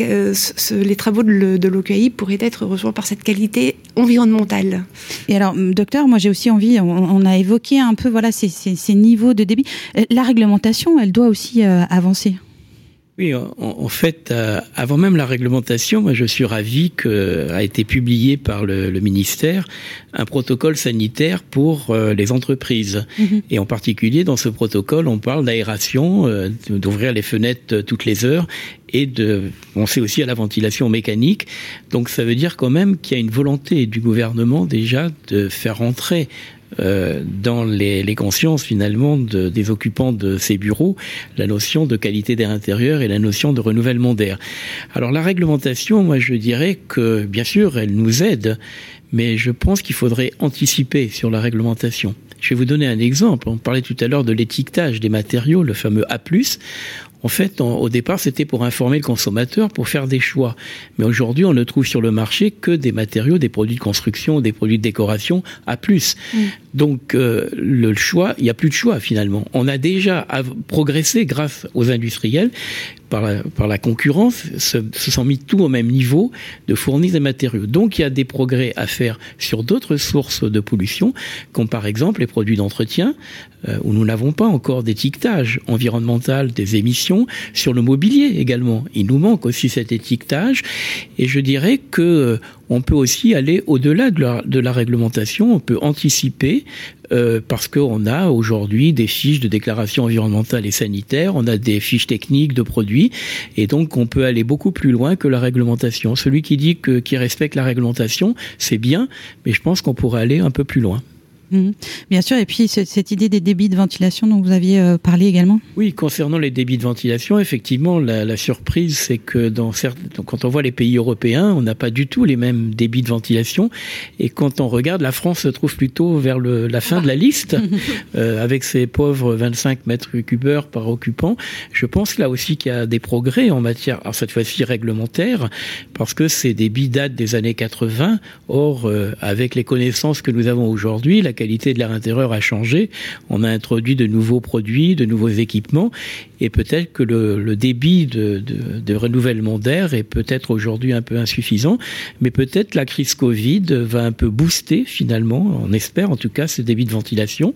euh, les travaux de l'OQI pourraient être rejoints par cette qualité environnementale. Et alors, docteur, moi j'ai aussi envie, on, a évoqué un peu voilà ces, ces, niveaux de débit. Euh, la réglementation, elle doit aussi euh, avancer. Oui, en, fait, euh, avant même la réglementation, moi, je suis ravi qu'a été publié par le, ministère un protocole sanitaire pour euh, les entreprises. Mhm. Et en particulier, dans ce protocole, on parle d'aération, euh, d'ouvrir les fenêtres toutes les heures et de penser aussi à la ventilation mécanique. Donc ça veut dire quand même qu'il y a une volonté du gouvernement déjà de faire rentrer euh, dans les, les, consciences finalement de, des occupants de ces bureaux la notion de qualité d'air intérieur et la notion de renouvellement d'air. Alors la réglementation, moi je dirais que bien sûr elle nous aide, mais je pense qu'il faudrait anticiper sur la réglementation. Je vais vous donner un exemple. On parlait tout à l'heure de l'étiquetage des matériaux, le fameux A+. En fait, au départ, c'était pour informer le consommateur, pour faire des choix. Mais aujourd'hui, on ne trouve sur le marché que des matériaux, des produits de construction, des produits de décoration à plus. Mm. Donc, euh, le choix, il n'y a plus de choix finalement. On a déjà progressé grâce aux industriels par la, concurrence, se, sont mis tout au même niveau de fournir des matériaux. Donc il y a des progrès à faire sur d'autres sources de pollution, comme par exemple les produits d'entretien, euh, où nous n'avons pas encore d'étiquetage environnemental des émissions, sur le mobilier également. Il nous manque aussi cet étiquetage, et je dirais que euh, on peut aussi aller au-delà de la réglementation, on peut anticiper euh, parce qu'on a aujourd'hui des fiches de déclaration environnementale et sanitaire, on a des fiches techniques de produits, et donc on peut aller beaucoup plus loin que la réglementation. Celui qui dit que qui respecte la réglementation, c'est bien, mais je pense qu'on pourrait aller un peu plus loin. Mhm. Bien sûr, et puis cette idée des débits de ventilation dont vous aviez euh, parlé également. Oui, concernant les débits de ventilation, effectivement, la, la surprise, c'est que dans quand on voit les pays européens, on n'a pas du tout les mêmes débits de ventilation, et quand on regarde, la France se trouve plutôt vers le, la fin de la liste, euh, avec ses pauvres 25 mètres cubes par occupant. Je pense là aussi qu'il y a des progrès en matière, alors cette fois-ci réglementaire, parce que ces débits datent des années 80. Or, euh, avec les connaissances que nous avons aujourd'hui, la qualité de l'air intérieur a changé. On a introduit de nouveaux produits, de nouveaux équipements, et peut-être que le, débit de, de, renouvellement d'air est peut-être aujourd'hui un peu insuffisant, mais peut-être la crise Covid va un peu booster finalement, on espère en tout cas, ce débit de ventilation,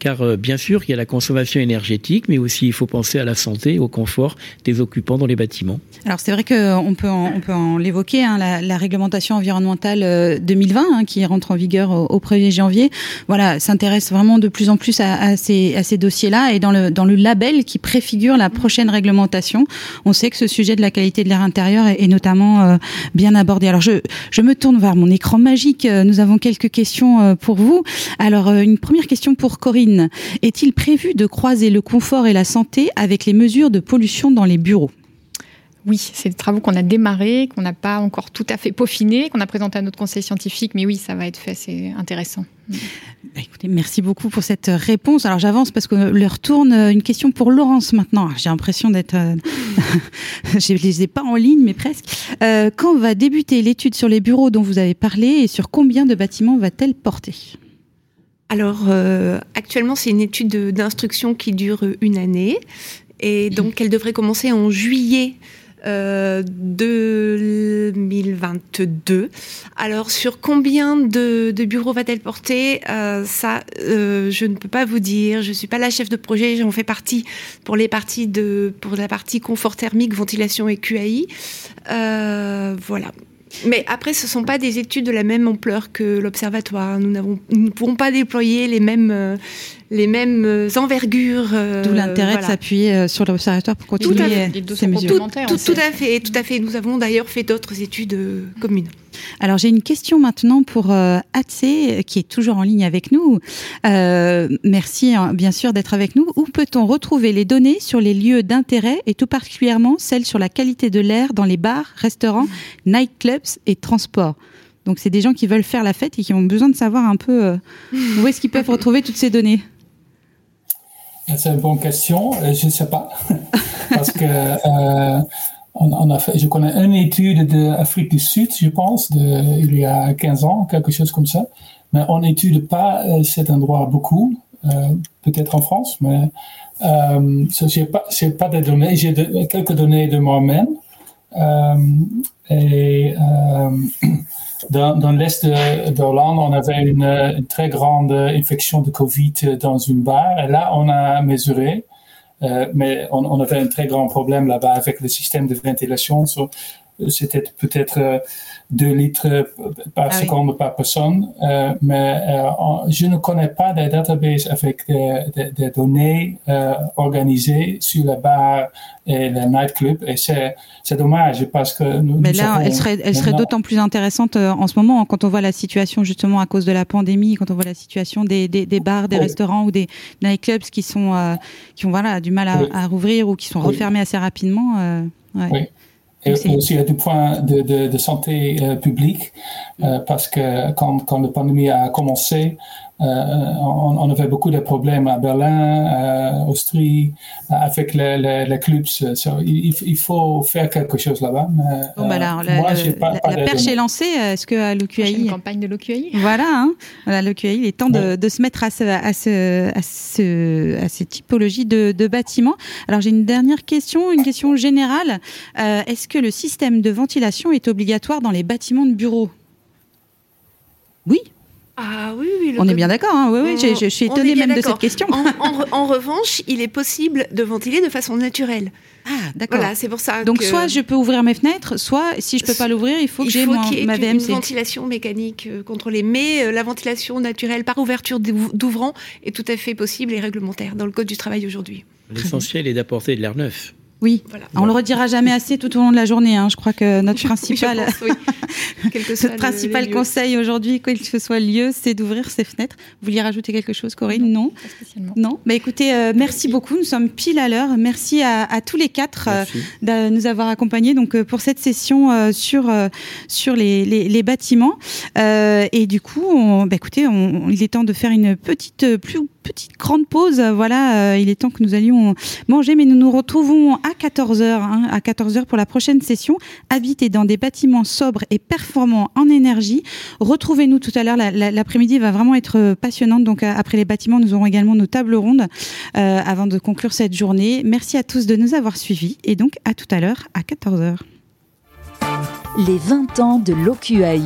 car euh, bien sûr il y a la consommation énergétique, mais aussi il faut penser à la santé, au confort des occupants dans les bâtiments. Alors c'est vrai qu'on peut en, on peut en l'évoquer, hein, la, réglementation environnementale 2020 euh, hein, qui rentre en vigueur au 1er janvier voilà, s'intéresse vraiment de plus en plus à, ces, dossiers-là. Et dans le, label qui préfigure la prochaine réglementation, on sait que ce sujet de la qualité de l'air intérieur est, notamment euh, bien abordé. Alors, je, je me tourne vers mon écran magique. Euh, nous avons quelques questions euh, pour vous. Alors, une première question pour Corinne. Est-il prévu de croiser le confort et la santé avec les mesures de pollution dans les bureaux? Oui, c'est des travaux qu'on a démarrés, qu'on n'a pas encore tout à fait peaufinés, qu'on a présenté à notre conseil scientifique, mais oui, ça va être fait, c'est intéressant. Bah, merci beaucoup pour cette réponse. Alors j'avance parce que leur tourne une question pour Laurence maintenant. J'ai l'impression d'être, euh, je les ai pas en ligne, mais presque. Euh, quand va débuter l'étude sur les bureaux dont vous avez parlé et sur combien de bâtiments va-t-elle porter? Alors, euh, actuellement, c'est une étude d'instruction qui dure une année. Et donc, elle devrait commencer en juillet 2022. Euh, Alors sur combien de, bureaux va-t-elle porter? Euh, Ça, euh, je ne peux pas vous dire. Je suis pas la chef de projet. J'en fais partie pour la partie confort thermique, ventilation et QAI. voilà. Mais après, ce ne sont pas des études de la même ampleur que l'observatoire. Nous, nous ne pourrons pas déployer les mêmes, les mêmes euh, envergures. Euh, D'où l'intérêt de s'appuyer sur l'observatoire pour continuer ces mesures. Tout, tout, à fait, tout à fait. Nous avons d'ailleurs fait d'autres études communes. Alors j'ai une question maintenant pour euh, Atse, qui est toujours en ligne avec nous. Euh, merci hein, bien sûr d'être avec nous. Où peut-on retrouver les données sur les lieux d'intérêt et tout particulièrement celles sur la qualité de l'air dans les bars, restaurants, nightclubs et transports? Donc c'est des gens qui veulent faire la fête et qui ont besoin de savoir un peu euh, où est-ce qu'ils peuvent retrouver toutes ces données. C'est une bonne question. Euh, je ne sais pas. Parce que euh, on, a fait, je connais une étude d'Afrique du Sud, je pense, de, il y a 15 ans, quelque chose comme ça. Mais on n'étude pas euh, cet endroit beaucoup, euh, peut-être en France, mais euh, je n'ai pas, pas de données. J'ai quelques données de moi-même. Euh, et euh, dans, dans l'est de, Hollande, on avait une, très grande infection de Covid dans une bar. Et là, on a mesuré euh, mais on, avait un très grand problème là-bas avec le système de ventilation. C'était peut-être 2 euh, litres par ah seconde par personne, euh, mais euh, je ne connais pas des databases avec des, des, des données euh, organisées sur la bar et le nightclub, et c'est dommage parce que nous, Mais là, elle serait, elle serait d'autant plus intéressante en ce moment quand on voit la situation justement à cause de la pandémie, quand on voit la situation des, des, des bars, des restaurants ou des nightclubs qui sont qui ont voilà du mal à, à rouvrir ou qui sont refermés assez rapidement. Ouais. Oui et aussi du point de, de, de santé euh, publique, euh, parce que quand, quand la pandémie a commencé, on, on, avait beaucoup de problèmes à Berlin, Austrie, avec les, les, les clubs. il, il, faut faire quelque chose là-bas. Bon, bah la, la, perche est lancée. Est-ce que à l'OQAI une campagne de l'OQAI Voilà, hein. voilà l'OQAI, il est temps de, de, se mettre à, ce, à, ce, à, ce, à ces typologies de, de bâtiments. Alors j'ai une dernière question, une question générale. Est-ce que le système de ventilation est obligatoire dans les bâtiments de bureaux? Oui ah oui, oui on est bien d'accord. Hein. oui, oui, je, suis étonnée même de cette question. En, revanche, il est possible de ventiler de façon naturelle. Ah, d'accord. Voilà, c'est pour ça. Donc, soit je peux ouvrir mes fenêtres, soit si je peux pas l'ouvrir, il faut que j'ai ma VMC. Une ventilation mécanique euh, contrôlée, mais euh, la ventilation naturelle par ouverture d'ouvrant est tout à fait possible et réglementaire dans le code du travail aujourd'hui. L'essentiel est d'apporter de l'air neuf. Oui, voilà. on le redira jamais assez tout au long de la journée. Hein. Je crois que notre principal, notre principal conseil aujourd'hui, quel que soit le lieu, c'est d'ouvrir ses fenêtres. Vous vouliez rajouter quelque chose, Corinne? Non, Non. non bah, écoutez, euh, merci beaucoup. Nous sommes pile à l'heure. Merci à, à, tous les quatre euh, de nous avoir accompagnés donc euh, pour cette session sur sur les, les, les bâtiments. et du coup, on, bah, écoutez, on, il est temps de faire une petite plus petite grande pause. Voilà, il est temps que nous allions manger, mais nous nous retrouvons à 14h, hein, à 14h pour la prochaine session. Habiter dans des bâtiments sobres et performants en énergie. Retrouvez-nous tout à l'heure. L'après-midi va vraiment être passionnante. Donc après les bâtiments, nous aurons également nos tables rondes euh, avant de conclure cette journée. Merci à tous de nous avoir suivis et donc à tout à l'heure à 14h. Les 20 ans de l'OQAI.